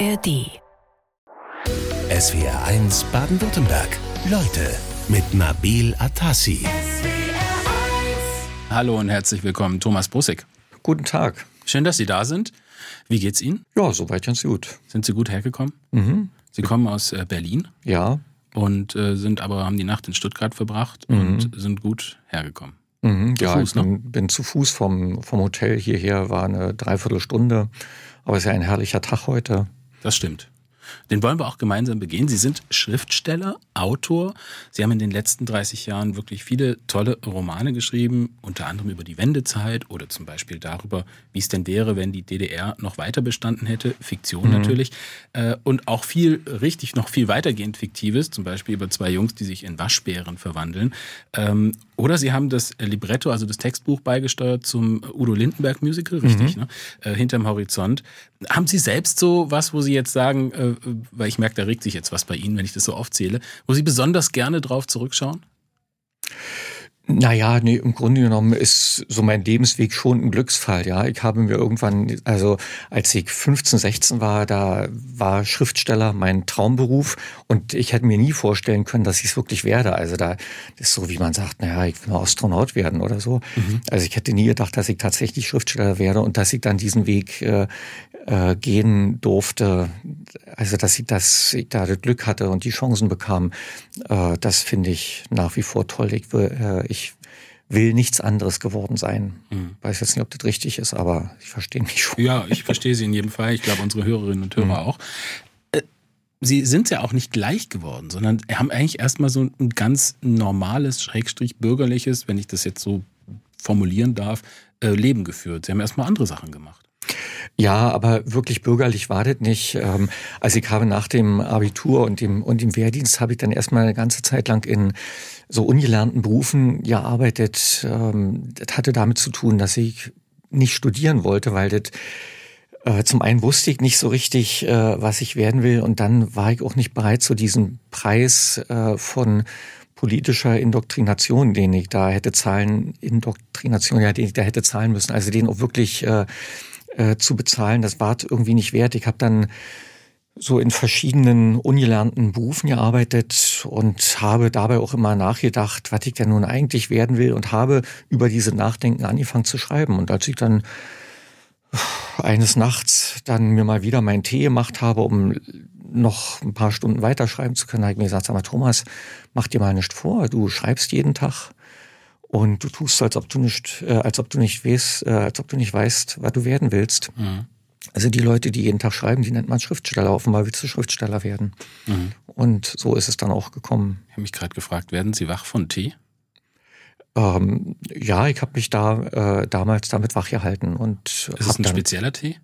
ARD. SWR 1 Baden-Württemberg. Leute mit Nabil Atassi. Hallo und herzlich willkommen, Thomas Brussig. Guten Tag. Schön, dass Sie da sind. Wie geht's Ihnen? Ja, soweit ganz gut. Sind Sie gut hergekommen? Mhm. Sie kommen aus äh, Berlin Ja. und äh, sind aber haben die Nacht in Stuttgart verbracht Mhm. und sind gut hergekommen. Mhm. Zu ja, Fuß, ich bin, bin zu Fuß vom, vom Hotel hierher, war eine Dreiviertelstunde. Aber es ist ja ein herrlicher Tag heute. Das stimmt. Den wollen wir auch gemeinsam begehen. Sie sind Schriftsteller, Autor. Sie haben in den letzten 30 Jahren wirklich viele tolle Romane geschrieben, unter anderem über die Wendezeit oder zum Beispiel darüber, wie es denn wäre, wenn die DDR noch weiter bestanden hätte. Fiktion natürlich. Äh, Und auch viel, richtig noch viel weitergehend Fiktives, zum Beispiel über zwei Jungs, die sich in Waschbären verwandeln. Ähm, Oder Sie haben das Libretto, also das Textbuch beigesteuert zum Udo Lindenberg Musical, richtig, ne? Äh, Hinterm Horizont. Haben Sie selbst so was, wo Sie jetzt sagen, weil ich merke, da regt sich jetzt was bei Ihnen, wenn ich das so aufzähle, wo Sie besonders gerne drauf zurückschauen? Naja, nee, im Grunde genommen ist so mein Lebensweg schon ein Glücksfall, ja. Ich habe mir irgendwann, also als ich 15, 16 war, da war Schriftsteller mein Traumberuf und ich hätte mir nie vorstellen können, dass ich es wirklich werde. Also da ist so, wie man sagt, naja, ich will mal Astronaut werden oder so. Also ich hätte nie gedacht, dass ich tatsächlich Schriftsteller werde und dass ich dann diesen Weg äh, äh, gehen durfte. Also dass ich das, ich da das Glück hatte und die Chancen bekam, äh, das finde ich nach wie vor toll. Ich will, äh, will nichts anderes geworden sein. Weiß jetzt nicht, ob das richtig ist, aber ich verstehe mich schon. Ja, ich verstehe Sie in jedem Fall. Ich glaube, unsere Hörerinnen und Hörer auch. Äh, Sie sind ja auch nicht gleich geworden, sondern haben eigentlich erstmal so ein ganz normales, schrägstrich bürgerliches, wenn ich das jetzt so formulieren darf, äh, Leben geführt. Sie haben erstmal andere Sachen gemacht. Ja, aber wirklich bürgerlich war das nicht. Also ich habe nach dem Abitur und dem, und dem Wehrdienst habe ich dann erstmal eine ganze Zeit lang in so ungelernten Berufen gearbeitet. Ähm, Das hatte damit zu tun, dass ich nicht studieren wollte, weil das äh, zum einen wusste ich nicht so richtig, äh, was ich werden will, und dann war ich auch nicht bereit zu diesem Preis äh, von politischer Indoktrination, den ich da hätte zahlen, Indoktrination, ja, den ich da hätte zahlen müssen, also den auch wirklich äh, äh, zu bezahlen, das war irgendwie nicht wert. Ich habe dann so in verschiedenen ungelernten Berufen gearbeitet und habe dabei auch immer nachgedacht, was ich denn nun eigentlich werden will und habe über diese Nachdenken angefangen zu schreiben. Und als ich dann eines Nachts dann mir mal wieder meinen Tee gemacht habe, um noch ein paar Stunden weiterschreiben zu können, habe ich mir gesagt, sag mal, Thomas, mach dir mal nicht vor, du schreibst jeden Tag und du tust als ob du nicht, äh, als ob du nicht weißt, äh, als ob du nicht weißt, was du werden willst. Also die Leute, die jeden Tag schreiben, die nennt man Schriftsteller. Offenbar willst du Schriftsteller werden. Und so ist es dann auch gekommen. Ich habe mich gerade gefragt, werden Sie wach von Tee? Ähm, ja, ich habe mich da äh, damals damit wachgehalten und Ist es ein spezieller Tee?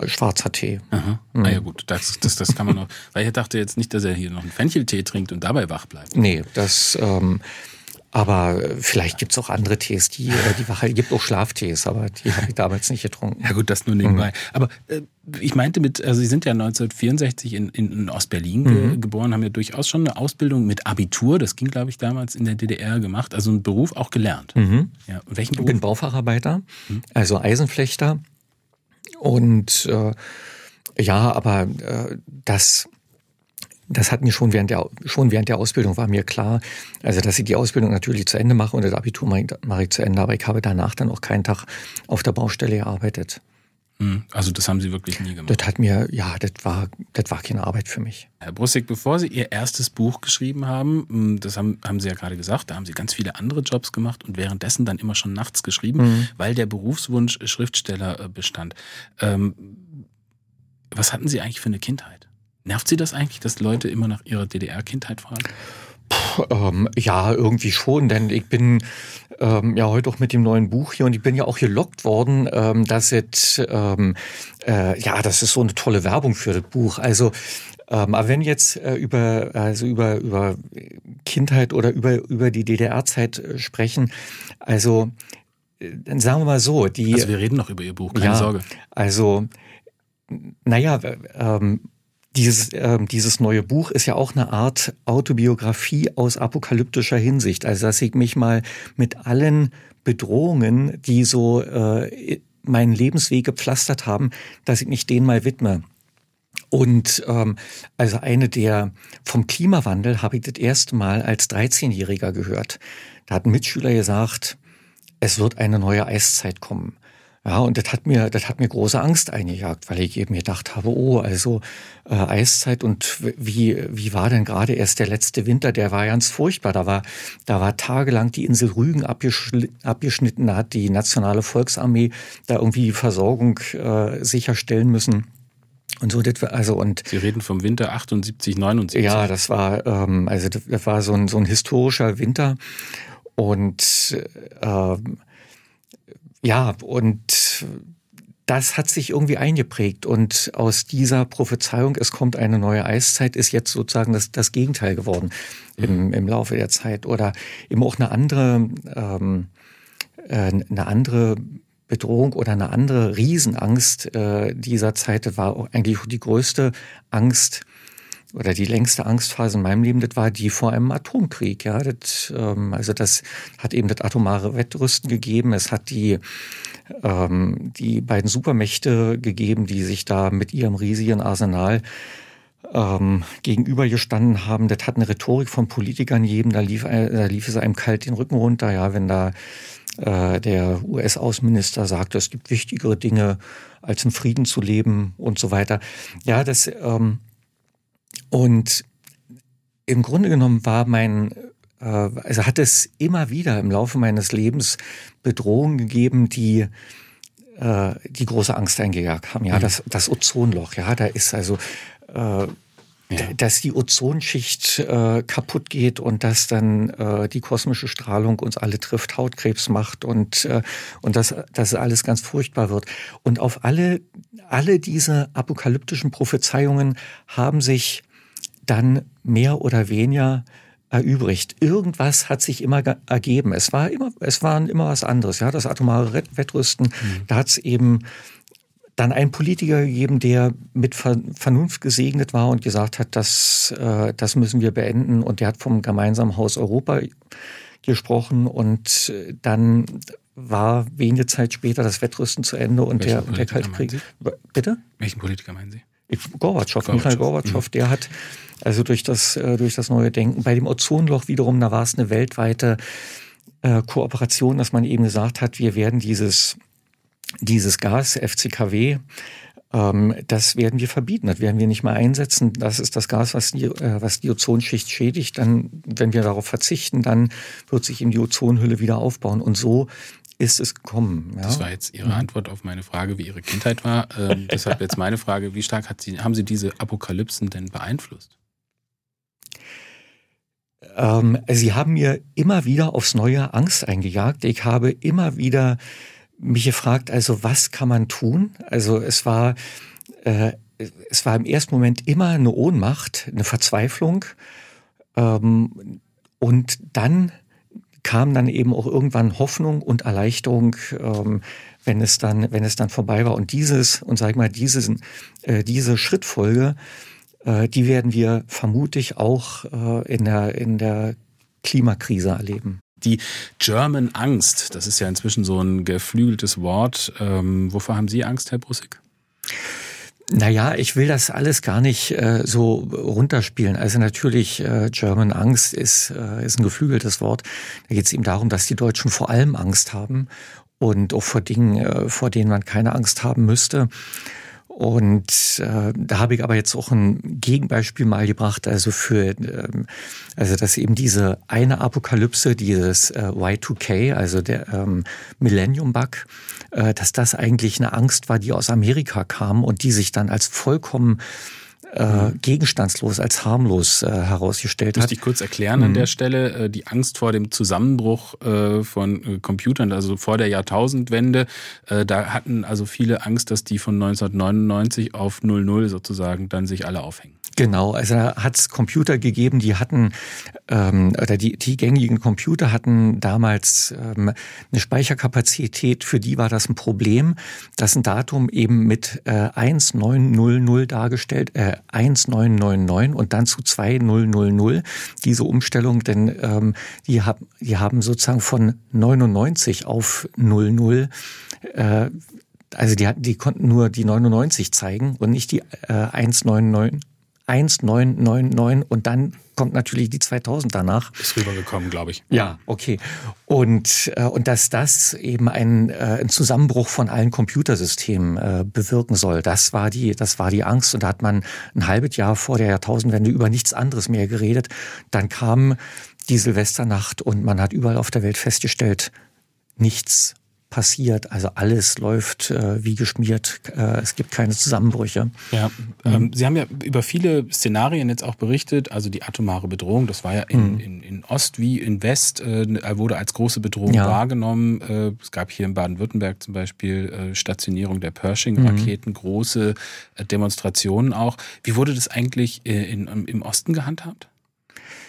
äh, schwarzer Tee. Aha. Ah ja gut, das, das, das kann man noch. Weil ich dachte jetzt nicht, dass er hier noch einen Fencheltee trinkt und dabei wach bleibt. Nee, das ähm, aber äh, vielleicht gibt's auch andere Tees, die äh, die Wache gibt auch Schlaftees, aber die habe ich damals nicht getrunken. Ja gut, das nur nebenbei. Aber äh, ich meinte mit, also Sie sind ja 1964 in, in, in Ostberlin ge geboren, haben ja durchaus schon eine Ausbildung mit Abitur, das ging glaube ich damals in der DDR gemacht, also einen Beruf auch gelernt. Ja, und welchen Ich Beruf? bin Baufacharbeiter, also Eisenflechter. Und äh, ja, aber äh, das, das hat mir schon während, der, schon während der Ausbildung war mir klar, also dass ich die Ausbildung natürlich zu Ende mache und das Abitur mache ich, mache ich zu Ende, aber ich habe danach dann auch keinen Tag auf der Baustelle gearbeitet. Hm, Also das haben Sie wirklich nie gemacht. Das hat mir, ja, das war, das war keine Arbeit für mich. Herr Brussig, bevor Sie Ihr erstes Buch geschrieben haben, hm, das haben, haben Sie ja gerade gesagt, da haben Sie ganz viele andere Jobs gemacht und währenddessen dann immer schon nachts geschrieben, weil der Berufswunsch Schriftsteller äh, bestand. Ähm, was hatten Sie eigentlich für eine Kindheit? Nervt Sie das eigentlich, dass Leute immer nach ihrer DDR-Kindheit fragen? Ähm, ja, irgendwie schon, denn ich bin ähm, ja heute auch mit dem neuen Buch hier und ich bin ja auch gelockt worden, ähm, dass es, ähm, äh, ja, das ist so eine tolle Werbung für das Buch. Also, ähm, aber wenn jetzt äh, über, also über, über Kindheit oder über, über die DDR-Zeit äh, sprechen, also, äh, dann sagen wir mal so, die. Also wir reden noch über Ihr Buch, keine ja, Sorge. Also, naja, ähm, dieses, ähm, dieses neue Buch ist ja auch eine Art Autobiografie aus apokalyptischer Hinsicht. Also, dass ich mich mal mit allen Bedrohungen, die so äh, meinen Lebensweg gepflastert haben, dass ich mich denen mal widme. Und ähm, also eine der vom Klimawandel habe ich das erste Mal als 13-Jähriger gehört. Da hat ein Mitschüler gesagt, es wird eine neue Eiszeit kommen. Ja, und das hat mir, das hat mir große Angst eingejagt, weil ich eben gedacht habe, oh, also äh, Eiszeit und wie, wie war denn gerade erst der letzte Winter? Der war ganz furchtbar. Da war, da war tagelang die Insel Rügen abgeschnitten, da hat die nationale Volksarmee da irgendwie Versorgung äh, sicherstellen müssen. Und so, das, also und Sie reden vom Winter 78, 79. Ja, das war ähm, also das, das war so ein so ein historischer Winter und äh, ja, und das hat sich irgendwie eingeprägt und aus dieser Prophezeiung, es kommt eine neue Eiszeit, ist jetzt sozusagen das, das Gegenteil geworden im, mhm. im Laufe der Zeit. Oder eben auch eine andere, ähm, äh, eine andere Bedrohung oder eine andere Riesenangst äh, dieser Zeit war eigentlich die größte Angst oder die längste Angstphase in meinem Leben, das war die vor einem Atomkrieg. Ja, das, ähm, also das hat eben das atomare Wettrüsten gegeben. Es hat die ähm, die beiden Supermächte gegeben, die sich da mit ihrem riesigen Arsenal ähm, gegenübergestanden haben. Das hat eine Rhetorik von Politikern gegeben. Da lief, da lief es einem kalt den Rücken runter. Ja, wenn da äh, der US-Außenminister sagte, es gibt wichtigere Dinge, als in Frieden zu leben und so weiter. Ja, das ähm, und im Grunde genommen war mein, äh, also hat es immer wieder im Laufe meines Lebens Bedrohungen gegeben, die äh, die große Angst eingejagt haben. Ja, mhm. das, das Ozonloch, ja, da ist also äh, ja. dass die Ozonschicht äh, kaputt geht und dass dann äh, die kosmische Strahlung uns alle trifft, Hautkrebs macht und äh, und dass das alles ganz furchtbar wird. Und auf alle alle diese apokalyptischen Prophezeiungen haben sich dann mehr oder weniger erübrigt. Irgendwas hat sich immer ergeben. Es war immer, es waren immer was anderes. Ja, das atomare Wettrüsten, mhm. da hat es eben dann einen Politiker gegeben, der mit Vernunft gesegnet war und gesagt hat, das, äh, das müssen wir beenden. Und der hat vom gemeinsamen Haus Europa gesprochen und äh, dann war wenige Zeit später das Wettrüsten zu Ende und der, der Kalte Krieg. Bitte? Welchen Politiker meinen Sie? Gorbatschow. Michael Gorbatschow, mhm. der hat also durch das, äh, durch das neue Denken. Bei dem Ozonloch wiederum, da war es eine weltweite Kooperation, dass man eben gesagt hat, wir werden dieses, dieses Gas, FCKW, ähm, das werden wir verbieten, das werden wir nicht mehr einsetzen. Das ist das Gas, was die, äh, was die Ozonschicht schädigt. Dann, wenn wir darauf verzichten, dann wird sich eben die Ozonhülle wieder aufbauen. Und so ist es gekommen. Ja? Das war jetzt Ihre Antwort auf meine Frage, wie Ihre Kindheit war. Ähm, deshalb jetzt meine Frage, wie stark hat Sie, haben Sie diese Apokalypsen denn beeinflusst? Ähm, Sie haben mir immer wieder aufs Neue Angst eingejagt. Ich habe immer wieder mich gefragt, also was kann man tun? Also es war, äh, es war im ersten Moment immer eine Ohnmacht, eine Verzweiflung. Ähm, und dann kam dann eben auch irgendwann Hoffnung und Erleichterung, ähm, wenn es dann, wenn es dann vorbei war. Und dieses, und sag ich mal, dieses, äh, diese Schrittfolge, äh, die werden wir vermutlich auch äh, in der, in der Klimakrise erleben. Die German Angst, das ist ja inzwischen so ein geflügeltes Wort. Ähm, wovor haben Sie Angst, Herr Brussig? Naja, ich will das alles gar nicht äh, so runterspielen. Also natürlich, äh, German Angst ist, äh, ist ein geflügeltes Wort. Da geht es eben darum, dass die Deutschen vor allem Angst haben und auch vor Dingen, äh, vor denen man keine Angst haben müsste. Und äh, da habe ich aber jetzt auch ein Gegenbeispiel mal gebracht, also für, ähm, also dass eben diese eine Apokalypse, dieses äh, Y2K, also der ähm, Millennium Bug, äh, dass das eigentlich eine Angst war, die aus Amerika kam und die sich dann als vollkommen äh, gegenstandslos, als harmlos äh, herausgestellt hat. Muss ich kurz erklären mhm. an der Stelle, äh, die Angst vor dem Zusammenbruch äh, von äh, Computern, also vor der Jahrtausendwende, äh, da hatten also viele Angst, dass die von 1999 auf 00 sozusagen dann sich alle aufhängen. Genau, also da hat es Computer gegeben, die hatten, ähm, oder die, die gängigen Computer hatten damals ähm, eine Speicherkapazität, für die war das ein Problem, dass ein Datum eben mit äh, 1900 dargestellt, äh, 1999 und dann zu 2000. Diese Umstellung, denn ähm, die, haben, die haben sozusagen von 99 auf 00 äh, also die, die konnten nur die 99 zeigen und nicht die äh, 199. 1999 und dann kommt natürlich die 2000 danach. Ist rübergekommen, glaube ich. Ja, okay. Und, äh, und dass das eben ein, äh, ein Zusammenbruch von allen Computersystemen äh, bewirken soll, das war, die, das war die Angst. Und da hat man ein halbes Jahr vor der Jahrtausendwende über nichts anderes mehr geredet. Dann kam die Silvesternacht und man hat überall auf der Welt festgestellt, nichts passiert. Also alles läuft äh, wie geschmiert. Äh, es gibt keine Zusammenbrüche. Ja, ähm, Sie haben ja über viele Szenarien jetzt auch berichtet. Also die atomare Bedrohung, das war ja in, mhm. in, in Ost wie in West, äh, wurde als große Bedrohung ja. wahrgenommen. Äh, es gab hier in Baden-Württemberg zum Beispiel äh, Stationierung der Pershing-Raketen, mhm. große äh, Demonstrationen auch. Wie wurde das eigentlich äh, in, im Osten gehandhabt?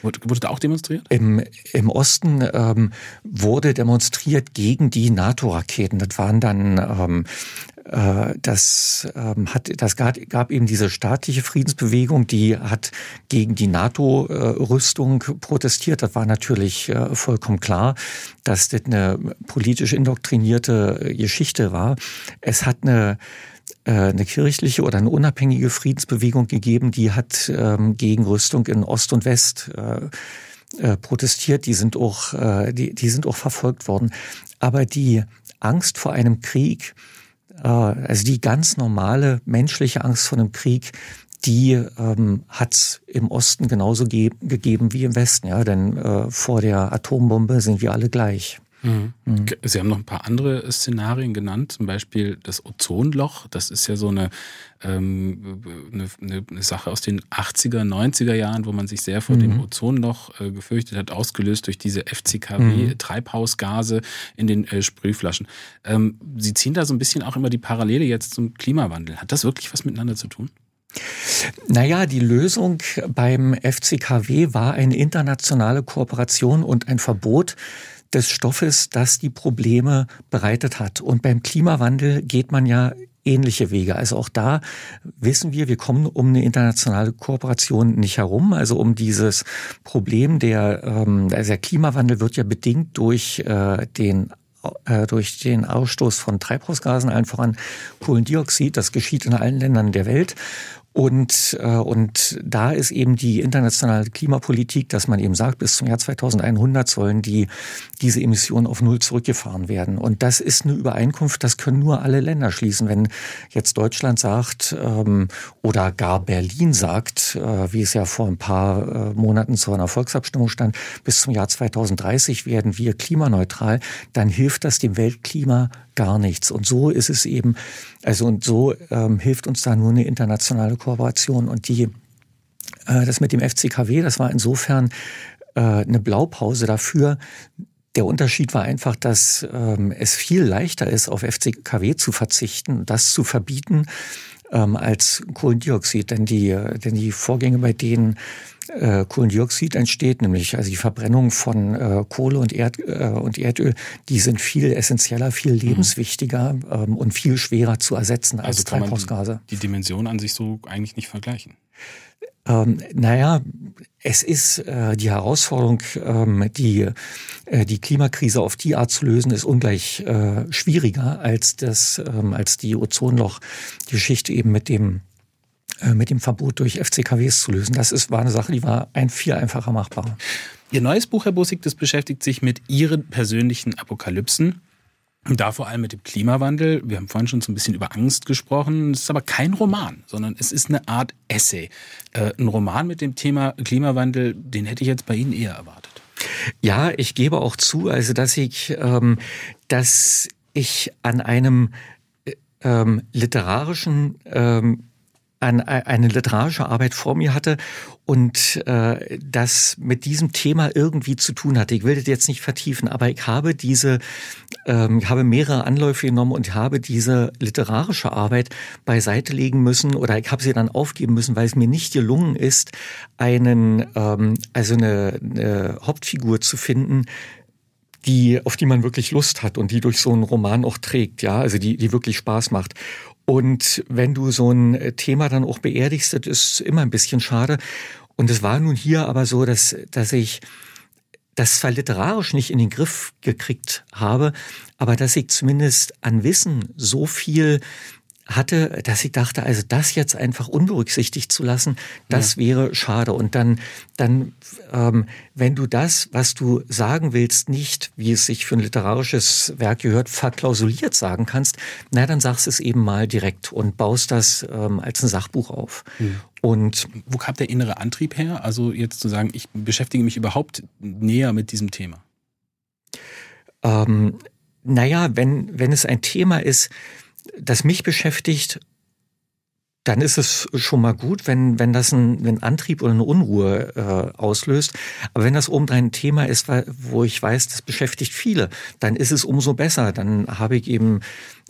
Wurde, wurde da auch demonstriert? Im, im Osten ähm, wurde demonstriert gegen die NATO-Raketen. Das waren dann ähm, äh, das ähm, hat, das gab, eben diese staatliche Friedensbewegung, die hat gegen die NATO-Rüstung protestiert. Das war natürlich äh, vollkommen klar, dass das eine politisch indoktrinierte Geschichte war. Es hat eine eine kirchliche oder eine unabhängige Friedensbewegung gegeben, die hat ähm, gegen Rüstung in Ost und West äh, äh, protestiert. Die sind auch, äh, die, die sind auch verfolgt worden. Aber die Angst vor einem Krieg, äh, also die ganz normale menschliche Angst vor einem Krieg, die ähm, hat im Osten genauso ge gegeben wie im Westen, ja, denn äh, vor der Atombombe sind wir alle gleich. Mhm. Mhm. Sie haben noch ein paar andere Szenarien genannt, zum Beispiel das Ozonloch. Das ist ja so eine, ähm, eine, eine, Sache aus den 80er, 90er Jahren, wo man sich sehr vor mhm. dem Ozonloch äh, gefürchtet hat, ausgelöst durch diese FCKW-Treibhausgase mhm. in den äh, Sprühflaschen. Ähm, Sie ziehen da so ein bisschen auch immer die Parallele jetzt zum Klimawandel. Hat das wirklich was miteinander zu tun? Naja, die Lösung beim FCKW war eine internationale Kooperation und ein Verbot des Stoffes, das die Probleme bereitet hat. Und beim Klimawandel geht man ja ähnliche Wege. Also auch da wissen wir, wir kommen um eine internationale Kooperation nicht herum. Also um dieses Problem der, ähm, also der Klimawandel wird ja bedingt durch äh, den äh, durch den Ausstoß von Treibhausgasen, allen voran Kohlendioxid. Das geschieht in allen Ländern der Welt. Und, äh, und da ist eben die internationale Klimapolitik, dass man eben sagt, bis zum Jahr 2100 sollen die, diese Emissionen auf Null zurückgefahren werden. Und das ist eine Übereinkunft, das können nur alle Länder schließen. Wenn jetzt Deutschland sagt ähm, oder gar Berlin sagt, äh, wie es ja vor ein paar äh, Monaten zu einer Volksabstimmung stand, bis zum Jahr 2030 werden wir klimaneutral, dann hilft das dem Weltklima gar nichts. Und so ist es eben, also und so ähm, hilft uns da nur eine internationale Kooperation. Und die, äh, das mit dem FCKW, das war insofern äh, eine Blaupause dafür, der Unterschied war einfach, dass ähm, es viel leichter ist, auf FCKW zu verzichten, das zu verbieten, ähm, als Kohlendioxid. Denn die, denn die Vorgänge, bei denen äh, Kohlendioxid entsteht, nämlich also die Verbrennung von äh, Kohle und, Erd, äh, und Erdöl, die sind viel essentieller, viel mhm. lebenswichtiger mhm. ähm, und viel schwerer zu ersetzen als also Treibhausgase. Die, die Dimension an sich so eigentlich nicht vergleichen. Ähm, naja, es ist äh, die Herausforderung, ähm, die, äh, die Klimakrise auf die Art zu lösen, ist ungleich äh, schwieriger als das, ähm, als die Ozonloch-Geschichte eben mit dem äh, mit dem Verbot durch FCKWs zu lösen. Das ist, war eine Sache, die war ein viel einfacher machbar. Ihr neues Buch, Herr Bussig, das beschäftigt sich mit Ihren persönlichen Apokalypsen. Da vor allem mit dem Klimawandel. Wir haben vorhin schon so ein bisschen über Angst gesprochen. Es ist aber kein Roman, sondern es ist eine Art Essay. Äh, ein Roman mit dem Thema Klimawandel, den hätte ich jetzt bei Ihnen eher erwartet. Ja, ich gebe auch zu, also dass ich, ähm, dass ich an einem äh, ähm, literarischen ähm, ein, eine literarische Arbeit vor mir hatte und äh, das mit diesem Thema irgendwie zu tun hatte. Ich will das jetzt nicht vertiefen, aber ich habe diese, ähm, ich habe mehrere Anläufe genommen und habe diese literarische Arbeit beiseite legen müssen oder ich habe sie dann aufgeben müssen, weil es mir nicht gelungen ist, einen, ähm, also eine, eine Hauptfigur zu finden, die, auf die man wirklich Lust hat und die durch so einen Roman auch trägt, ja, also die, die wirklich Spaß macht. Und wenn du so ein äh, Thema dann auch beerdigst, das ist immer ein bisschen schade. Und es war nun hier aber so, dass, dass ich das zwar literarisch nicht in den Griff gekriegt habe, aber dass ich zumindest an Wissen so viel hatte, dass ich dachte, also das jetzt einfach unberücksichtigt zu lassen, das ja. wäre schade. Und dann, dann, ähm, wenn du das, was du sagen willst, nicht, wie es sich für ein literarisches Werk gehört, verklausuliert sagen kannst, na, dann sagst es eben mal direkt und baust das ähm, als ein Sachbuch auf. Mhm. Und wo kam der innere Antrieb her? Also jetzt zu sagen, ich beschäftige mich überhaupt näher mit diesem Thema. Ähm, naja, wenn, wenn es ein Thema ist, das mich beschäftigt, dann ist es schon mal gut, wenn, wenn das ein, ein Antrieb oder eine Unruhe äh, auslöst. Aber wenn das obendrein ein Thema ist, wo ich weiß, das beschäftigt viele, dann ist es umso besser. Dann habe ich eben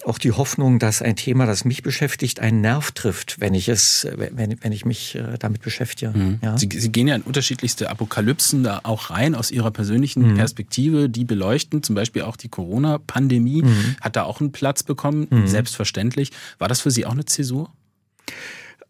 auch die Hoffnung, dass ein Thema, das mich beschäftigt, einen Nerv trifft, wenn ich es, wenn, wenn ich mich äh, damit beschäftige. Mhm. Ja? Sie, Sie, gehen ja in unterschiedlichste Apokalypsen da auch rein aus Ihrer persönlichen mhm. Perspektive, die beleuchten, zum Beispiel auch die Corona-Pandemie, mhm. hat da auch einen Platz bekommen, mhm. selbstverständlich. War das für Sie auch eine Zäsur?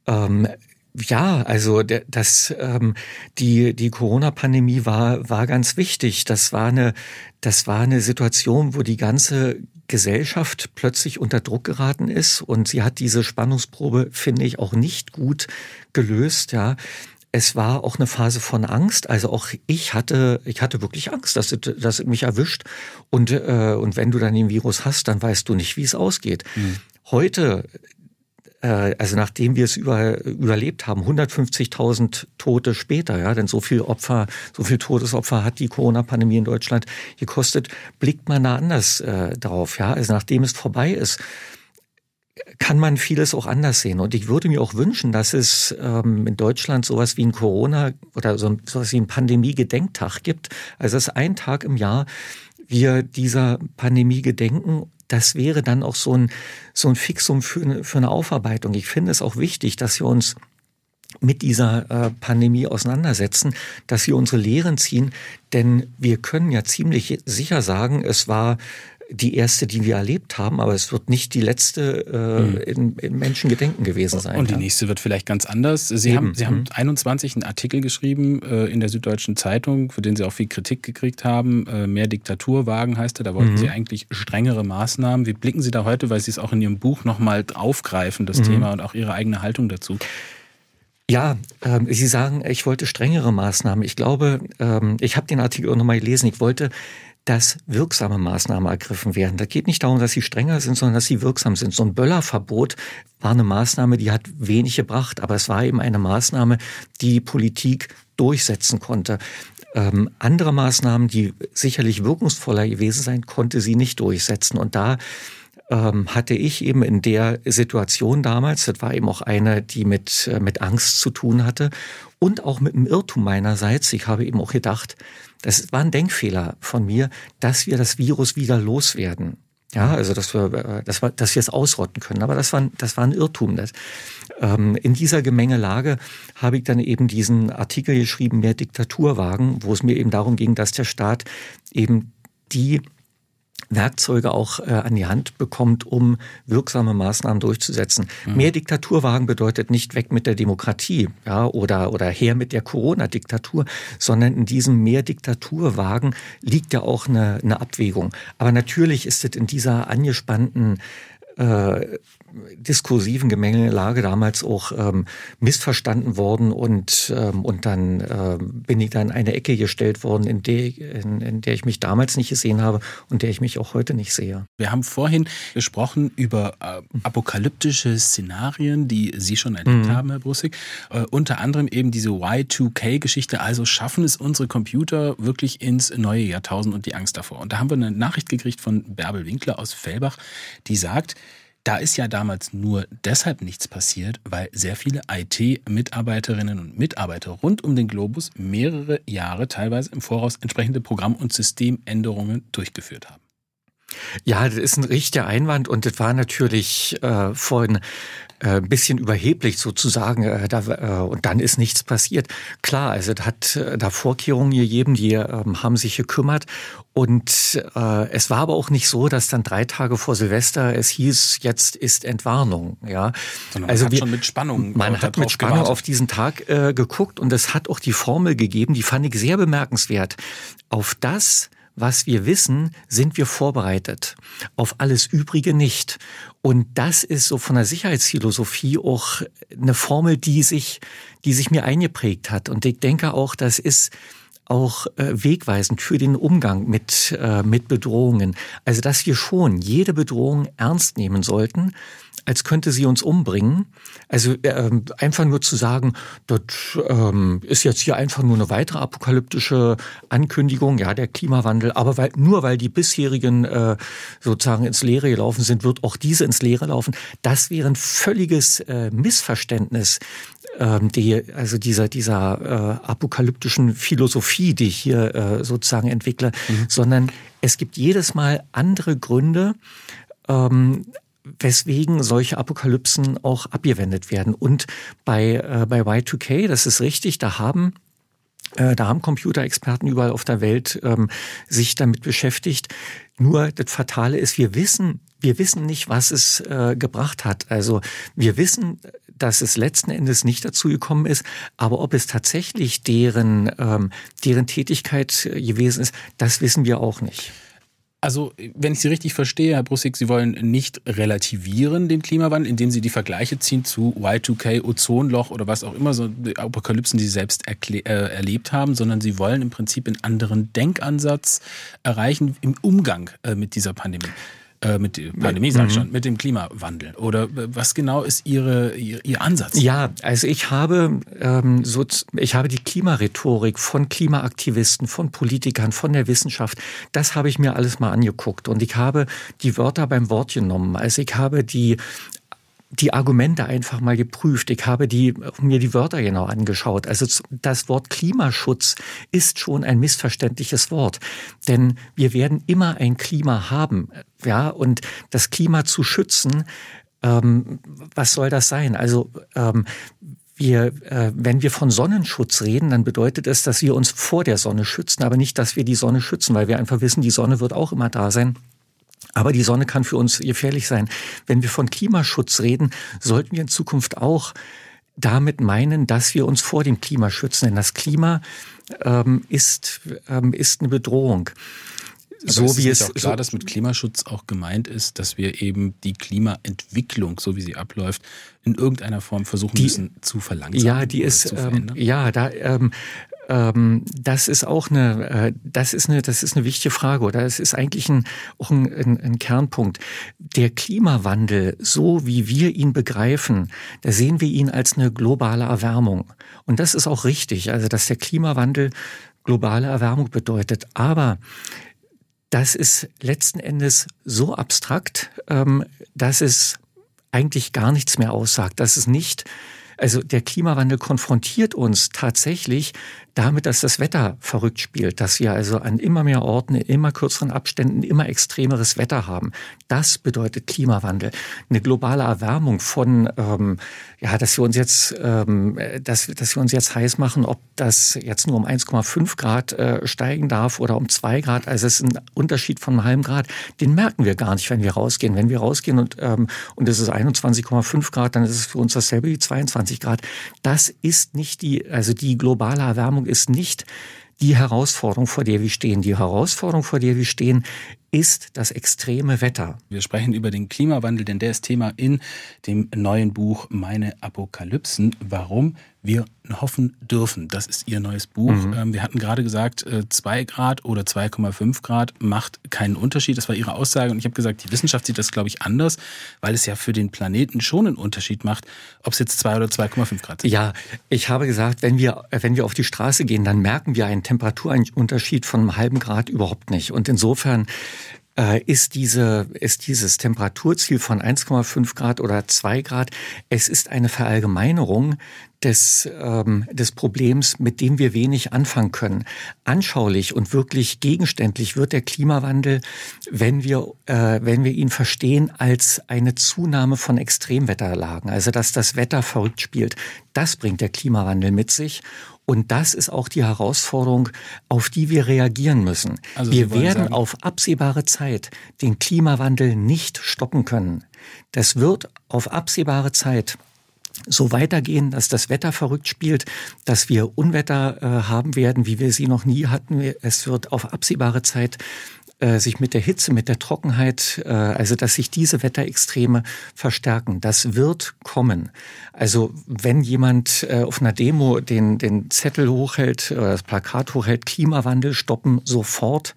Ähm, ja, also das ähm, die die Corona-Pandemie war war ganz wichtig. Das war eine das war eine Situation, wo die ganze Gesellschaft plötzlich unter Druck geraten ist und sie hat diese Spannungsprobe finde ich auch nicht gut gelöst. Ja, es war auch eine Phase von Angst. Also auch ich hatte, ich hatte wirklich Angst, dass, es mich erwischt. Und, äh, und wenn du dann den Virus hast, dann weißt du nicht, wie es ausgeht. Mhm. Heute also nachdem wir es über, überlebt haben, 150.000 Tote später, ja, denn so viel Opfer, so viel Todesopfer hat die Corona-Pandemie in Deutschland gekostet, blickt man da anders äh, drauf, ja, also nachdem es vorbei ist, kann man vieles auch anders sehen. Und ich würde mir auch wünschen, dass es ähm, in Deutschland sowas wie ein Corona oder so, sowas wie ein Pandemie-Gedenktag gibt. Also dass ein Tag im Jahr wir dieser Pandemie gedenken das wäre dann auch so ein, so ein Fixum für eine, für eine Aufarbeitung. Ich finde es auch wichtig, dass wir uns mit dieser äh, Pandemie auseinandersetzen, dass wir unsere Lehren ziehen, denn wir können ja ziemlich sicher sagen, es war die erste, die wir erlebt haben, aber es wird nicht die letzte äh, mhm. in, in Menschengedenken gewesen sein. Und die ja. nächste wird vielleicht ganz anders. Sie Eben. haben, Sie haben mhm. 21 einen Artikel geschrieben äh, in der Süddeutschen Zeitung, für den Sie auch viel Kritik gekriegt haben. Äh, mehr Diktaturwagen heißt er. Da wollten mhm. Sie eigentlich strengere Maßnahmen. Wie blicken Sie da heute, weil Sie es auch in Ihrem Buch nochmal aufgreifen, das mhm. Thema und auch Ihre eigene Haltung dazu? Ja, ähm, Sie sagen, ich wollte strengere Maßnahmen. Ich glaube, ähm, ich habe den Artikel auch nochmal gelesen. Ich wollte dass wirksame Maßnahmen ergriffen werden. Da geht nicht darum, dass sie strenger sind, sondern dass sie wirksam sind. So ein Böllerverbot war eine Maßnahme, die hat wenig gebracht, aber es war eben eine Maßnahme, die Politik durchsetzen konnte. Ähm, andere Maßnahmen, die sicherlich wirkungsvoller gewesen sein, konnte sie nicht durchsetzen. Und da ähm, hatte ich eben in der Situation damals, das war eben auch eine, die mit, äh, mit Angst zu tun hatte und auch mit einem Irrtum meinerseits. Ich habe eben auch gedacht, das war ein Denkfehler von mir, dass wir das Virus wieder loswerden. Ja, also dass wir, äh, dass wir, dass wir es ausrotten können. Aber das war, das war ein Irrtum. Das, ähm, in dieser Gemengelage habe ich dann eben diesen Artikel geschrieben, mehr Diktaturwagen, wo es mir eben darum ging, dass der Staat eben die Werkzeuge auch äh, an die Hand bekommt, um wirksame Maßnahmen durchzusetzen. Mhm. Mehr Diktaturwagen bedeutet nicht weg mit der Demokratie, ja, oder, oder her mit der Corona-Diktatur, sondern in diesem mehr Diktaturwagen liegt ja auch eine, eine Abwägung. Aber natürlich ist es in dieser angespannten äh, diskursiven Gemengelage damals auch ähm, missverstanden worden und, ähm, und dann äh, bin ich dann in eine Ecke gestellt worden, in der, in, in der ich mich damals nicht gesehen habe und der ich mich auch heute nicht sehe. Wir haben vorhin gesprochen über äh, apokalyptische Szenarien, die Sie schon erlebt mhm. haben, Herr Brussig. Äh, unter anderem eben diese Y2K-Geschichte, also schaffen es unsere Computer wirklich ins neue Jahrtausend und die Angst davor. Und da haben wir eine Nachricht gekriegt von Bärbel Winkler aus Fellbach, die sagt, da ist ja damals nur deshalb nichts passiert, weil sehr viele IT-Mitarbeiterinnen und Mitarbeiter rund um den Globus mehrere Jahre teilweise im Voraus entsprechende Programm- und Systemänderungen durchgeführt haben. Ja, das ist ein richtiger Einwand und das war natürlich äh, äh, ein bisschen überheblich sozusagen, äh, da, äh, und dann ist nichts passiert. Klar, also hat äh, da Vorkehrungen gegeben, die ähm, haben sich gekümmert und äh, es war aber auch nicht so, dass dann drei Tage vor Silvester es hieß, jetzt ist Entwarnung. Ja, Sondern man also hat wir, schon mit Spannung. Man hat mit Spannung gewartet. auf diesen Tag äh, geguckt und es hat auch die Formel gegeben, die fand ich sehr bemerkenswert. Auf das was wir wissen, sind wir vorbereitet. Auf alles Übrige nicht. Und das ist so von der Sicherheitsphilosophie auch eine Formel, die sich, die sich mir eingeprägt hat. Und ich denke auch, das ist auch äh, wegweisend für den Umgang mit, äh, mit Bedrohungen. Also, dass wir schon jede Bedrohung ernst nehmen sollten, als könnte sie uns umbringen. Also äh, einfach nur zu sagen, das ähm, ist jetzt hier einfach nur eine weitere apokalyptische Ankündigung, ja, der Klimawandel, aber weil, nur weil die bisherigen äh, sozusagen ins Leere gelaufen sind, wird auch diese ins Leere laufen. Das wäre ein völliges äh, Missverständnis ähm, die, also dieser, dieser äh, apokalyptischen Philosophie, die ich hier äh, sozusagen entwickle, mhm. sondern es gibt jedes Mal andere Gründe, ähm, weswegen solche Apokalypsen auch abgewendet werden. Und bei, äh, bei Y2K, das ist richtig, da haben äh, da haben Computerexperten überall auf der Welt ähm, sich damit beschäftigt. Nur das Fatale ist, wir wissen, wir wissen nicht, was es äh, gebracht hat. Also wir wissen, dass es letzten Endes nicht dazu gekommen ist, aber ob es tatsächlich deren, ähm, deren Tätigkeit gewesen ist, das wissen wir auch nicht. Also, wenn ich Sie richtig verstehe, Herr Brussig, Sie wollen nicht relativieren den Klimawandel, indem Sie die Vergleiche ziehen zu Y2K, Ozonloch oder was auch immer, so Apokalypsen, die Sie selbst äh, erlebt haben, sondern Sie wollen im Prinzip einen anderen Denkansatz erreichen im Umgang äh, mit dieser Pandemie äh, mit der Pandemie, sag ich mhm. schon, mit dem Klimawandel? Oder was genau ist Ihre, Ihr, Ihr Ansatz? Ja, also ich habe, ähm, so, ich habe die Klimarhetorik von Klimaaktivisten, von Politikern, von der Wissenschaft, das habe ich mir alles mal angeguckt. Und ich habe die Wörter beim Wort genommen. Also ich habe die die Argumente einfach mal geprüft. Ich habe die, mir die Wörter genau angeschaut. Also das Wort Klimaschutz ist schon ein missverständliches Wort. Denn wir werden immer ein Klima haben. Ja, und das Klima zu schützen, ähm, was soll das sein? Also, ähm, wir, äh, wenn wir von Sonnenschutz reden, dann bedeutet es, dass wir uns vor der Sonne schützen, aber nicht, dass wir die Sonne schützen, weil wir einfach wissen, die Sonne wird auch immer da sein. Aber die Sonne kann für uns gefährlich sein. Wenn wir von Klimaschutz reden, sollten wir in Zukunft auch damit meinen, dass wir uns vor dem Klima schützen. Denn das Klima ähm, ist, ähm, ist eine Bedrohung. Aber so ist wie es auch klar, so dass mit Klimaschutz auch gemeint ist, dass wir eben die Klimaentwicklung, so wie sie abläuft, in irgendeiner Form versuchen die, müssen zu verlangsamen. Ja, die ist ähm, ja da ähm, ähm, das ist auch eine, äh, das ist eine, das ist eine wichtige Frage oder es ist eigentlich ein, auch ein, ein, ein Kernpunkt. Der Klimawandel, so wie wir ihn begreifen, da sehen wir ihn als eine globale Erwärmung. Und das ist auch richtig, also dass der Klimawandel globale Erwärmung bedeutet. Aber das ist letzten Endes so abstrakt, ähm, dass es eigentlich gar nichts mehr aussagt, dass es nicht also der Klimawandel konfrontiert uns tatsächlich damit, dass das Wetter verrückt spielt, dass wir also an immer mehr Orten, in immer kürzeren Abständen immer extremeres Wetter haben. Das bedeutet Klimawandel. Eine globale Erwärmung von, ähm, ja, dass wir uns jetzt, ähm, dass, dass wir uns jetzt heiß machen, ob das jetzt nur um 1,5 Grad äh, steigen darf oder um 2 Grad. Also es ist ein Unterschied von einem halben Grad. Den merken wir gar nicht, wenn wir rausgehen. Wenn wir rausgehen und, ähm, und es ist 21,5 Grad, dann ist es für uns dasselbe wie 22 Grad. Das ist nicht die, also die globale Erwärmung Herausforderung ist nicht die Herausforderung, vor der wir stehen. Die Herausforderung, vor der wir stehen, ist das extreme Wetter. Wir sprechen über den Klimawandel, denn der ist Thema in dem neuen Buch Meine Apokalypsen. Warum wir hoffen dürfen. Das ist Ihr neues Buch. Mhm. Ähm, wir hatten gerade gesagt, 2 äh, Grad oder 2,5 Grad macht keinen Unterschied. Das war Ihre Aussage. Und ich habe gesagt, die Wissenschaft sieht das, glaube ich, anders, weil es ja für den Planeten schon einen Unterschied macht, ob es jetzt 2 oder 2,5 Grad sind. Ja, ich habe gesagt, wenn wir, wenn wir auf die Straße gehen, dann merken wir einen Temperaturunterschied von einem halben Grad überhaupt nicht. Und insofern äh, ist, diese, ist dieses Temperaturziel von 1,5 Grad oder 2 Grad, es ist eine Verallgemeinerung, des, ähm, des Problems, mit dem wir wenig anfangen können. Anschaulich und wirklich gegenständlich wird der Klimawandel, wenn wir, äh, wenn wir ihn verstehen als eine Zunahme von Extremwetterlagen, also dass das Wetter verrückt spielt. Das bringt der Klimawandel mit sich. Und das ist auch die Herausforderung, auf die wir reagieren müssen. Also wir werden sagen, auf absehbare Zeit den Klimawandel nicht stoppen können. Das wird auf absehbare Zeit so weitergehen, dass das Wetter verrückt spielt, dass wir Unwetter äh, haben werden, wie wir sie noch nie hatten. Es wird auf absehbare Zeit äh, sich mit der Hitze, mit der Trockenheit, äh, also dass sich diese Wetterextreme verstärken. Das wird kommen. Also wenn jemand äh, auf einer Demo den, den Zettel hochhält, oder das Plakat hochhält, Klimawandel stoppen sofort,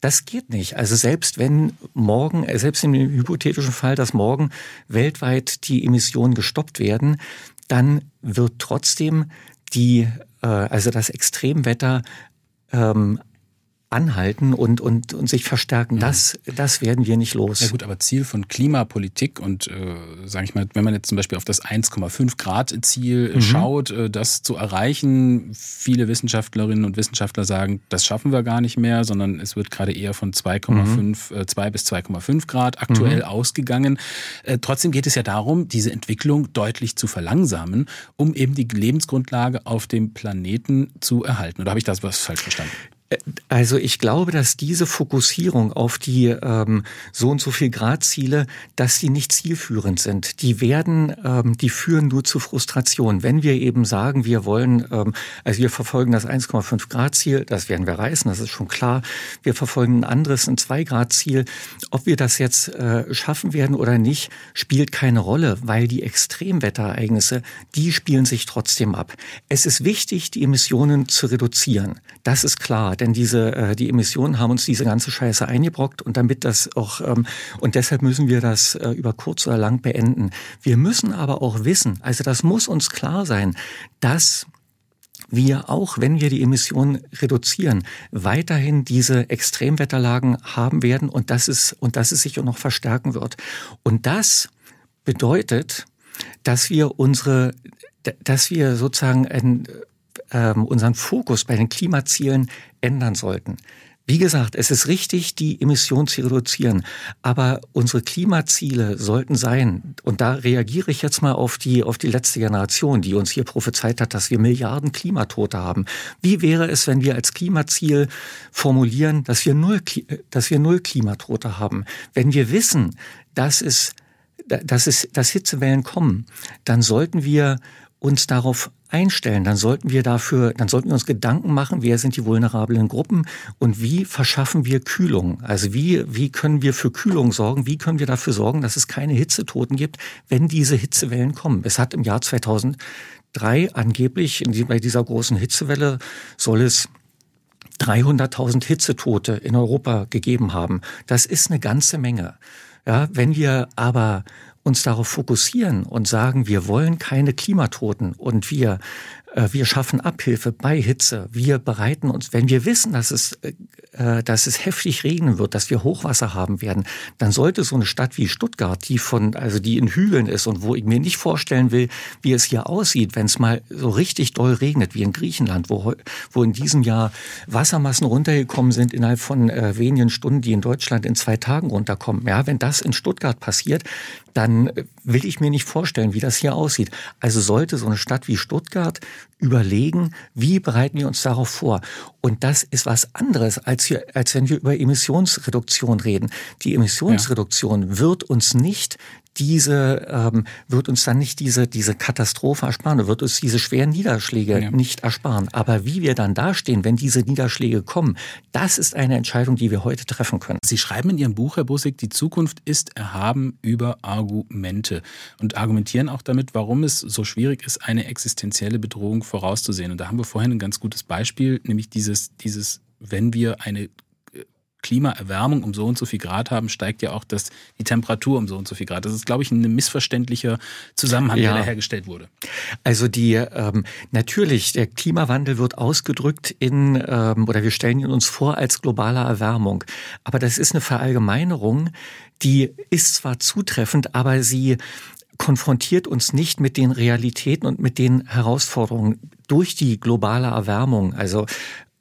das geht nicht. Also selbst wenn morgen, äh, selbst im hypothetischen Fall, dass morgen weltweit die Emissionen gestoppt werden, dann wird trotzdem die, äh, also das Extremwetter ähm, anhalten und, und, und sich verstärken. Mhm. Das, das werden wir nicht los. Ja gut, aber Ziel von Klimapolitik und äh, sage ich mal, wenn man jetzt zum Beispiel auf das 1,5 Grad Ziel mhm. schaut, äh, das zu erreichen, viele Wissenschaftlerinnen und Wissenschaftler sagen, das schaffen wir gar nicht mehr, sondern es wird gerade eher von 2,5, mhm. äh, 2 bis 2,5 Grad aktuell mhm. ausgegangen. Äh, trotzdem geht es ja darum, diese Entwicklung deutlich zu verlangsamen, um eben die Lebensgrundlage auf dem Planeten zu erhalten. Oder habe ich das was falsch verstanden? Also ich glaube, dass diese Fokussierung auf die ähm, so und so viel Gradziele, dass die nicht zielführend sind. Die werden, ähm, die führen nur zu Frustration. Wenn wir eben sagen, wir wollen, ähm, also wir verfolgen das 1,5 Grad Ziel, das werden wir reißen, das ist schon klar. Wir verfolgen ein anderes, ein 2 Grad Ziel. Ob wir das jetzt äh, schaffen werden oder nicht, spielt keine Rolle, weil die Extremwetterereignisse, die spielen sich trotzdem ab. Es ist wichtig, die Emissionen zu reduzieren. Das ist klar denn diese äh, die Emissionen haben uns diese ganze Scheiße eingebrockt und damit das auch ähm, und deshalb müssen wir das äh, über kurz oder lang beenden. Wir müssen aber auch wissen, also das muss uns klar sein, dass wir auch, wenn wir die Emissionen reduzieren, weiterhin diese Extremwetterlagen haben werden und das ist und dass es sich noch verstärken wird. Und das bedeutet, dass wir unsere, dass wir sozusagen ein, ähm, unseren Fokus bei den Klimazielen ändern sollten. Wie gesagt, es ist richtig, die Emissionen zu reduzieren, aber unsere Klimaziele sollten sein, und da reagiere ich jetzt mal auf die, auf die letzte Generation, die uns hier prophezeit hat, dass wir Milliarden Klimatote haben. Wie wäre es, wenn wir als Klimaziel formulieren, dass wir null, dass wir null Klimatote haben? Wenn wir wissen, dass es, dass es, dass Hitzewellen kommen, dann sollten wir uns darauf einstellen, dann sollten wir dafür, dann sollten wir uns Gedanken machen, wer sind die vulnerablen Gruppen und wie verschaffen wir Kühlung? Also wie, wie können wir für Kühlung sorgen? Wie können wir dafür sorgen, dass es keine Hitzetoten gibt, wenn diese Hitzewellen kommen? Es hat im Jahr 2003 angeblich bei dieser großen Hitzewelle soll es 300.000 Hitzetote in Europa gegeben haben. Das ist eine ganze Menge. Ja, wenn wir aber uns darauf fokussieren und sagen, wir wollen keine Klimatoten und wir äh, wir schaffen Abhilfe bei Hitze. Wir bereiten uns, wenn wir wissen, dass es, äh, dass es heftig regnen wird, dass wir Hochwasser haben werden, dann sollte so eine Stadt wie Stuttgart, die von, also die in Hügeln ist und wo ich mir nicht vorstellen will, wie es hier aussieht, wenn es mal so richtig doll regnet, wie in Griechenland, wo, wo in diesem Jahr Wassermassen runtergekommen sind innerhalb von äh, wenigen Stunden, die in Deutschland in zwei Tagen runterkommen. Ja, wenn das in Stuttgart passiert, dann will ich mir nicht vorstellen, wie das hier aussieht. Also sollte so eine Stadt wie Stuttgart überlegen, wie bereiten wir uns darauf vor. Und das ist was anderes, als, wir, als wenn wir über Emissionsreduktion reden. Die Emissionsreduktion ja. wird uns nicht diese ähm, wird uns dann nicht diese diese Katastrophe ersparen, wird uns diese schweren Niederschläge ja. nicht ersparen. Aber wie wir dann dastehen, wenn diese Niederschläge kommen, das ist eine Entscheidung, die wir heute treffen können. Sie schreiben in Ihrem Buch, Herr Bussig, die Zukunft ist erhaben über Argumente und argumentieren auch damit, warum es so schwierig ist, eine existenzielle Bedrohung vorauszusehen. Und da haben wir vorhin ein ganz gutes Beispiel, nämlich dieses dieses wenn wir eine Klimaerwärmung um so und so viel Grad haben, steigt ja auch das, die Temperatur um so und so viel Grad. Das ist, glaube ich, ein missverständlicher Zusammenhang, ja. der da hergestellt wurde. Also die ähm, natürlich, der Klimawandel wird ausgedrückt in, ähm, oder wir stellen ihn uns vor als globale Erwärmung. Aber das ist eine Verallgemeinerung, die ist zwar zutreffend, aber sie konfrontiert uns nicht mit den Realitäten und mit den Herausforderungen durch die globale Erwärmung. Also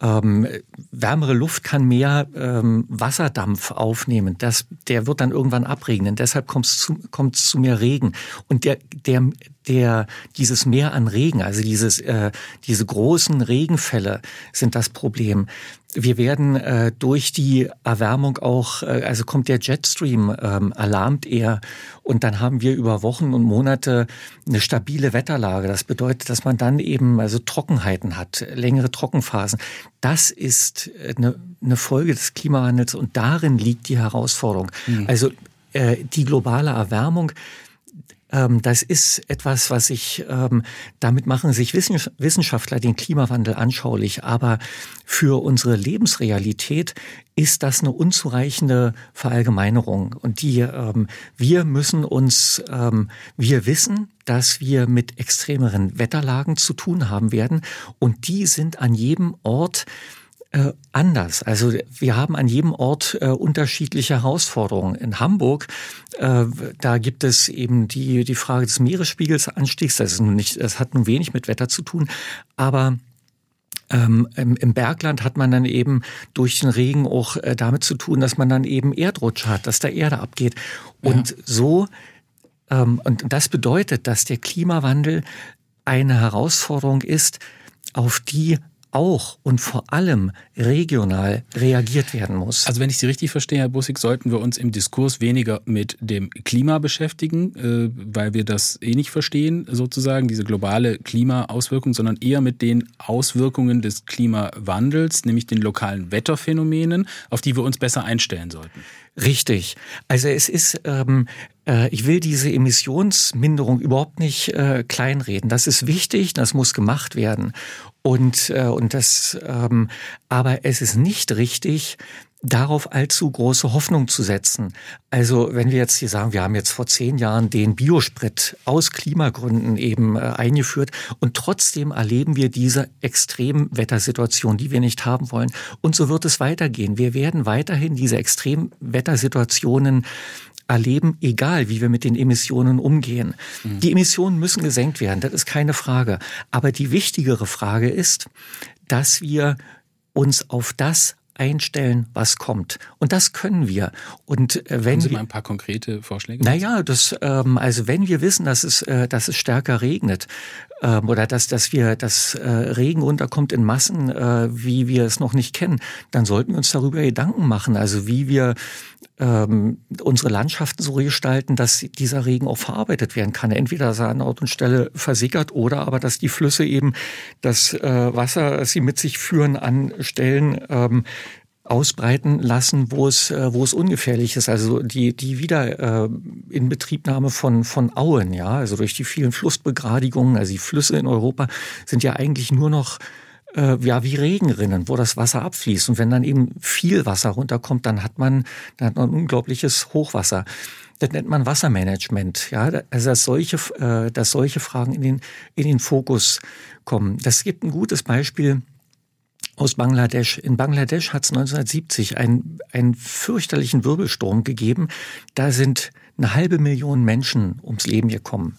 ähm, wärmere Luft kann mehr ähm, Wasserdampf aufnehmen. Das, der wird dann irgendwann abregnen. Deshalb kommt es zu, zu mehr Regen. Und der, der, der, dieses Meer an Regen, also dieses, äh, diese großen Regenfälle sind das Problem. Wir werden äh, durch die Erwärmung auch, äh, also kommt der Jetstream, ähm, alarmt er und dann haben wir über Wochen und Monate eine stabile Wetterlage. Das bedeutet, dass man dann eben also Trockenheiten hat, längere Trockenphasen. Das ist eine, eine Folge des Klimawandels und darin liegt die Herausforderung. Mhm. Also äh, die globale Erwärmung ähm, das ist etwas, was ich, ähm, damit machen sich Wissenschaftler den Klimawandel anschaulich. Aber für unsere Lebensrealität ist das eine unzureichende Verallgemeinerung. Und die, ähm, wir müssen uns, ähm, wir wissen, dass wir mit extremeren Wetterlagen zu tun haben werden. Und die sind an jedem Ort äh, anders. Also wir haben an jedem Ort äh, unterschiedliche Herausforderungen. In Hamburg, äh, da gibt es eben die, die Frage des Meeresspiegelsanstiegs. Das, ist nun nicht, das hat nun wenig mit Wetter zu tun, aber ähm, im, Bergland hat man dann eben durch den Regen auch äh, damit zu tun, dass man dann eben Erdrutsch hat, dass da Erde abgeht. Und ja. so, ähm, und das bedeutet, dass der Klimawandel eine Herausforderung ist, auf die auch und vor allem regional reagiert werden muss. Also wenn ich Sie richtig verstehe, Herr Bussig, sollten wir uns im Diskurs weniger mit dem Klima beschäftigen, äh, weil wir das eh nicht verstehen, sozusagen, diese globale Klimaauswirkung, sondern eher mit den Auswirkungen des Klimawandels, nämlich den lokalen Wetterphänomenen, auf die wir uns besser einstellen sollten. Richtig. Also es ist, ähm, äh, ich will diese Emissionsminderung überhaupt nicht äh, kleinreden. Das ist wichtig, das muss gemacht werden. Und, äh, und das, ähm, aber es ist nicht richtig, darauf allzu große Hoffnung zu setzen. Also wenn wir jetzt hier sagen, wir haben jetzt vor zehn Jahren den Biosprit aus Klimagründen eben äh, eingeführt und trotzdem erleben wir diese Extremwettersituation, die wir nicht haben wollen. Und so wird es weitergehen. Wir werden weiterhin diese Extremwettersituationen erleben, egal wie wir mit den Emissionen umgehen. Mhm. Die Emissionen müssen gesenkt werden, das ist keine Frage. Aber die wichtigere Frage ist, dass wir uns auf das einstellen, was kommt. Und das können wir. Und äh, wenn Haben Sie mal ein paar konkrete Vorschläge? Naja, das, ähm, also wenn wir wissen, dass es, äh, dass es stärker regnet, ähm, oder dass, dass wir, dass äh, Regen runterkommt in Massen, äh, wie wir es noch nicht kennen, dann sollten wir uns darüber Gedanken machen. Also wie wir ähm, unsere Landschaften so gestalten, dass dieser Regen auch verarbeitet werden kann. Entweder dass er an Ort und Stelle versickert oder aber, dass die Flüsse eben das äh, Wasser, das sie mit sich führen, an Stellen ähm, ausbreiten lassen, wo es, äh, wo es ungefährlich ist. Also die, die Wiederinbetriebnahme äh, von, von Auen, ja, also durch die vielen Flussbegradigungen, also die Flüsse in Europa sind ja eigentlich nur noch äh, ja wie Regenrinnen, wo das Wasser abfließt. Und wenn dann eben viel Wasser runterkommt, dann hat man, dann hat man ein unglaubliches Hochwasser. Das nennt man Wassermanagement, ja, also dass solche, äh, dass solche Fragen in den, in den Fokus kommen. Das gibt ein gutes Beispiel aus Bangladesch. In Bangladesch hat es 1970 einen, einen fürchterlichen Wirbelsturm gegeben. Da sind eine halbe Million Menschen ums Leben gekommen.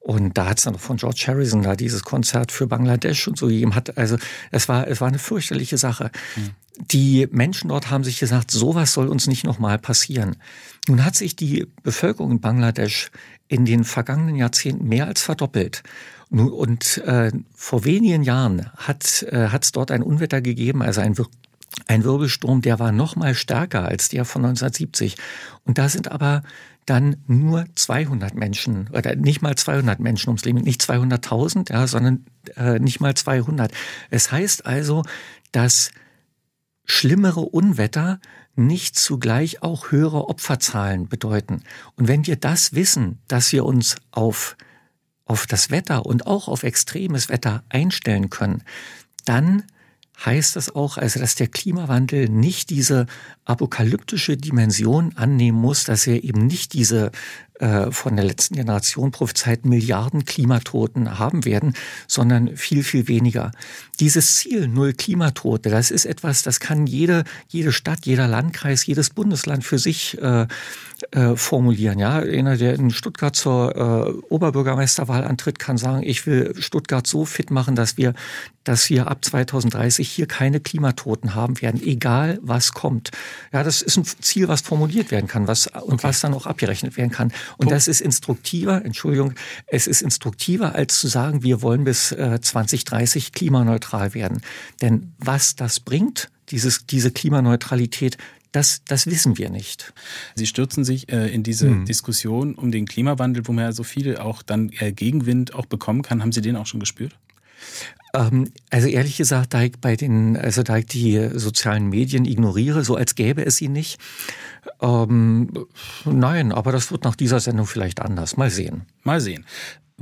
Und da hat es dann von George Harrison da dieses Konzert für Bangladesch und so gegeben hat. Also es war, es war eine fürchterliche Sache. Mhm. Die Menschen dort haben sich gesagt, sowas soll uns nicht nochmal passieren. Nun hat sich die Bevölkerung in Bangladesch in den vergangenen Jahrzehnten mehr als verdoppelt. Und äh, vor wenigen Jahren hat äh, es dort ein Unwetter gegeben, also ein, ein Wirbelsturm, der war noch mal stärker als der von 1970. Und da sind aber dann nur 200 Menschen oder nicht mal 200 Menschen ums Leben, nicht 200.000, ja, sondern äh, nicht mal 200. Es heißt also, dass schlimmere Unwetter nicht zugleich auch höhere Opferzahlen bedeuten. Und wenn wir das wissen, dass wir uns auf auf das Wetter und auch auf extremes Wetter einstellen können, dann heißt das auch, also dass der Klimawandel nicht diese apokalyptische Dimension annehmen muss, dass er eben nicht diese äh, von der letzten Generation prophezeit Milliarden Klimatoten haben werden, sondern viel, viel weniger. Dieses Ziel, null Klimatote, das ist etwas, das kann jede, jede Stadt, jeder Landkreis, jedes Bundesland für sich äh, äh, formulieren. Ja, einer, der in Stuttgart zur äh, Oberbürgermeisterwahl antritt, kann sagen, ich will Stuttgart so fit machen, dass wir, dass wir ab 2030 hier keine Klimatoten haben werden, egal was kommt. Ja, das ist ein Ziel, was formuliert werden kann, was und okay. was dann auch abgerechnet werden kann. Und Punkt. das ist instruktiver. Entschuldigung, es ist instruktiver, als zu sagen, wir wollen bis äh, 2030 klimaneutral werden. Denn was das bringt, dieses, diese Klimaneutralität, das, das wissen wir nicht. Sie stürzen sich äh, in diese hm. Diskussion um den Klimawandel, wo man ja so viel auch dann äh, Gegenwind auch bekommen kann. Haben Sie den auch schon gespürt? Ähm, also ehrlich gesagt, da ich bei den, also da ich die sozialen Medien ignoriere, so als gäbe es sie nicht. Ähm, nein, aber das wird nach dieser Sendung vielleicht anders. Mal sehen. Mal sehen.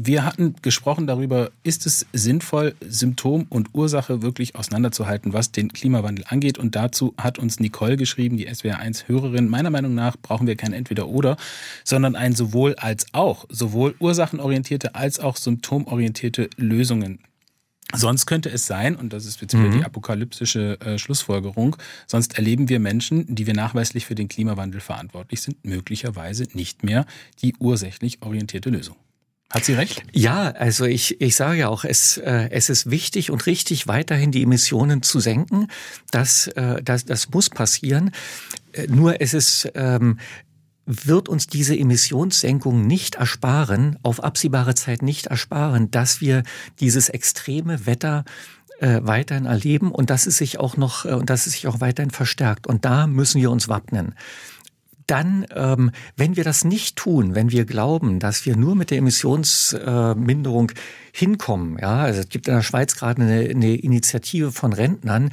Wir hatten gesprochen darüber, ist es sinnvoll, Symptom und Ursache wirklich auseinanderzuhalten, was den Klimawandel angeht. Und dazu hat uns Nicole geschrieben, die SWR1-Hörerin. Meiner Meinung nach brauchen wir kein Entweder-Oder, sondern ein sowohl als auch, sowohl ursachenorientierte als auch symptomorientierte Lösungen. Sonst könnte es sein, und das ist jetzt wieder mhm. die apokalyptische äh, Schlussfolgerung, sonst erleben wir Menschen, die wir nachweislich für den Klimawandel verantwortlich sind, möglicherweise nicht mehr die ursächlich orientierte Lösung. Hat sie recht? Ja, also ich, ich sage ja auch, es, äh, es ist wichtig und richtig, weiterhin die Emissionen zu senken. Das, äh, das, das muss passieren. Äh, nur es ist, ähm, wird uns diese Emissionssenkung nicht ersparen, auf absehbare Zeit nicht ersparen, dass wir dieses extreme Wetter äh, weiterhin erleben und dass es sich auch noch äh, und dass es sich auch weiterhin verstärkt. Und da müssen wir uns wappnen dann, ähm, wenn wir das nicht tun, wenn wir glauben, dass wir nur mit der Emissionsminderung hinkommen. Ja, also es gibt in der Schweiz gerade eine, eine Initiative von Rentnern,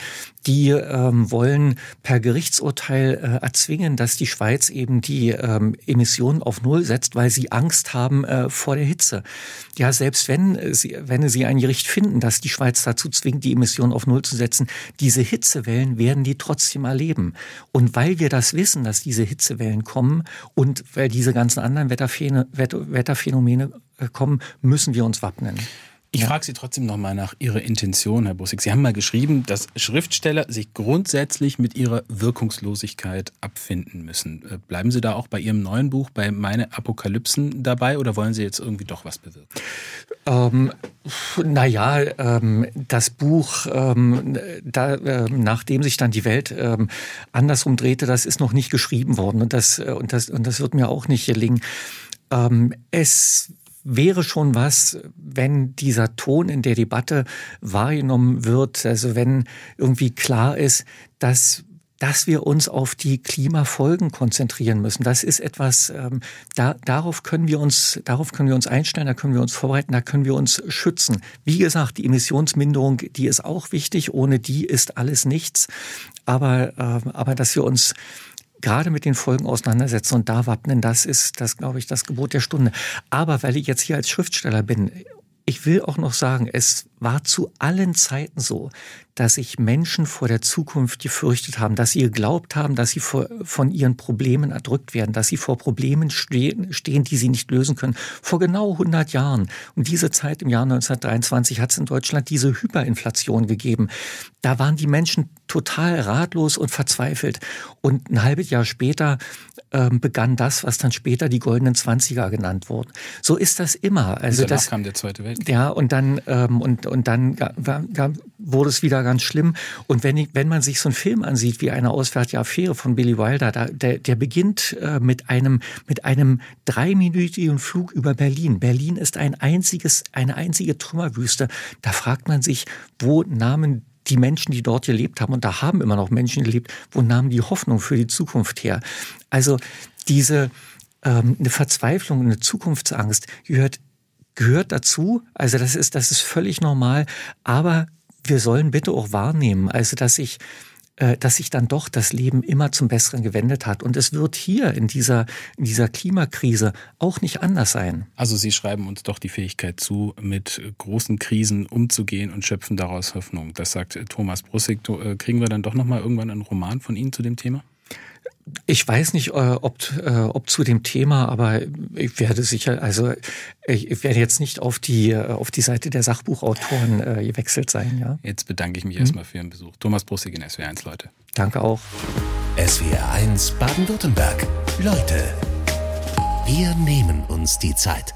die ähm, wollen per Gerichtsurteil äh, erzwingen, dass die Schweiz eben die ähm, Emissionen auf Null setzt, weil sie Angst haben äh, vor der Hitze. Ja, selbst wenn sie, wenn sie ein Gericht finden, dass die Schweiz dazu zwingt, die Emissionen auf Null zu setzen, diese Hitzewellen werden die trotzdem erleben. Und weil wir das wissen, dass diese Hitzewellen kommen und weil diese ganzen anderen Wetterphänomene äh, kommen, müssen wir uns wappnen. Ich ja. frage Sie trotzdem nochmal nach Ihrer Intention, Herr Bussig. Sie haben mal geschrieben, dass Schriftsteller sich grundsätzlich mit ihrer Wirkungslosigkeit abfinden müssen. Äh, bleiben Sie da auch bei Ihrem neuen Buch, bei Meine Apokalypsen dabei oder wollen Sie jetzt irgendwie doch was bewirken? Ähm, naja, ähm, das Buch, ähm, da, äh, nachdem sich dann die Welt ähm, andersrum drehte, das ist noch nicht geschrieben worden und das, äh, und das, und das wird mir auch nicht gelingen. Ähm, es wäre schon was, wenn dieser Ton in der Debatte wahrgenommen wird, also wenn irgendwie klar ist, dass dass wir uns auf die Klimafolgen konzentrieren müssen. Das ist etwas, ähm, da, darauf können wir uns, darauf können wir uns einstellen, da können wir uns vorbereiten, da können wir uns schützen. Wie gesagt, die Emissionsminderung, die ist auch wichtig. Ohne die ist alles nichts. Aber, äh, aber dass wir uns gerade mit den Folgen auseinandersetzen und da wappnen, das ist, das glaube ich, das Gebot der Stunde. Aber weil ich jetzt hier als Schriftsteller bin, ich will auch noch sagen, es war zu allen Zeiten so, dass sich Menschen vor der Zukunft gefürchtet haben, dass sie geglaubt haben, dass sie vor, von ihren Problemen erdrückt werden, dass sie vor Problemen stehen, stehen, die sie nicht lösen können. Vor genau 100 Jahren, um diese Zeit im Jahr 1923, hat es in Deutschland diese Hyperinflation gegeben. Da waren die Menschen total ratlos und verzweifelt. Und ein halbes Jahr später ähm, begann das, was dann später die goldenen Zwanziger genannt wurden. So ist das immer. Also und das kam der Zweite Weltkrieg. Ja, und dann ähm, und und dann wurde es wieder ganz schlimm. Und wenn ich, wenn man sich so einen Film ansieht wie eine auswärtige Affäre von Billy Wilder, da, der, der beginnt äh, mit einem mit einem dreiminütigen Flug über Berlin. Berlin ist ein einziges eine einzige Trümmerwüste. Da fragt man sich, wo nahmen die Menschen, die dort gelebt haben, und da haben immer noch Menschen gelebt, wo nahmen die Hoffnung für die Zukunft her? Also diese ähm, eine Verzweiflung, eine Zukunftsangst gehört gehört dazu. Also das ist das ist völlig normal. Aber wir sollen bitte auch wahrnehmen, also dass ich äh, dass sich dann doch das Leben immer zum Besseren gewendet hat. Und es wird hier in dieser, in dieser Klimakrise auch nicht anders sein. Also Sie schreiben uns doch die Fähigkeit zu, mit großen Krisen umzugehen und schöpfen daraus Hoffnung. Das sagt Thomas Brussig. Äh, kriegen wir dann doch nochmal irgendwann einen Roman von Ihnen zu dem Thema? Ich weiß nicht, äh, ob, äh, ob zu dem Thema, aber ich werde sicher, also ich werde jetzt nicht auf die, äh, auf die Seite der Sachbuchautoren gewechselt sein. Ja? Jetzt bedanke ich mich mhm. erstmal für Ihren Besuch. Thomas Brussig in SWR1, Leute. Danke auch. SWR1 Baden-Württemberg. Leute, wir nehmen uns die Zeit.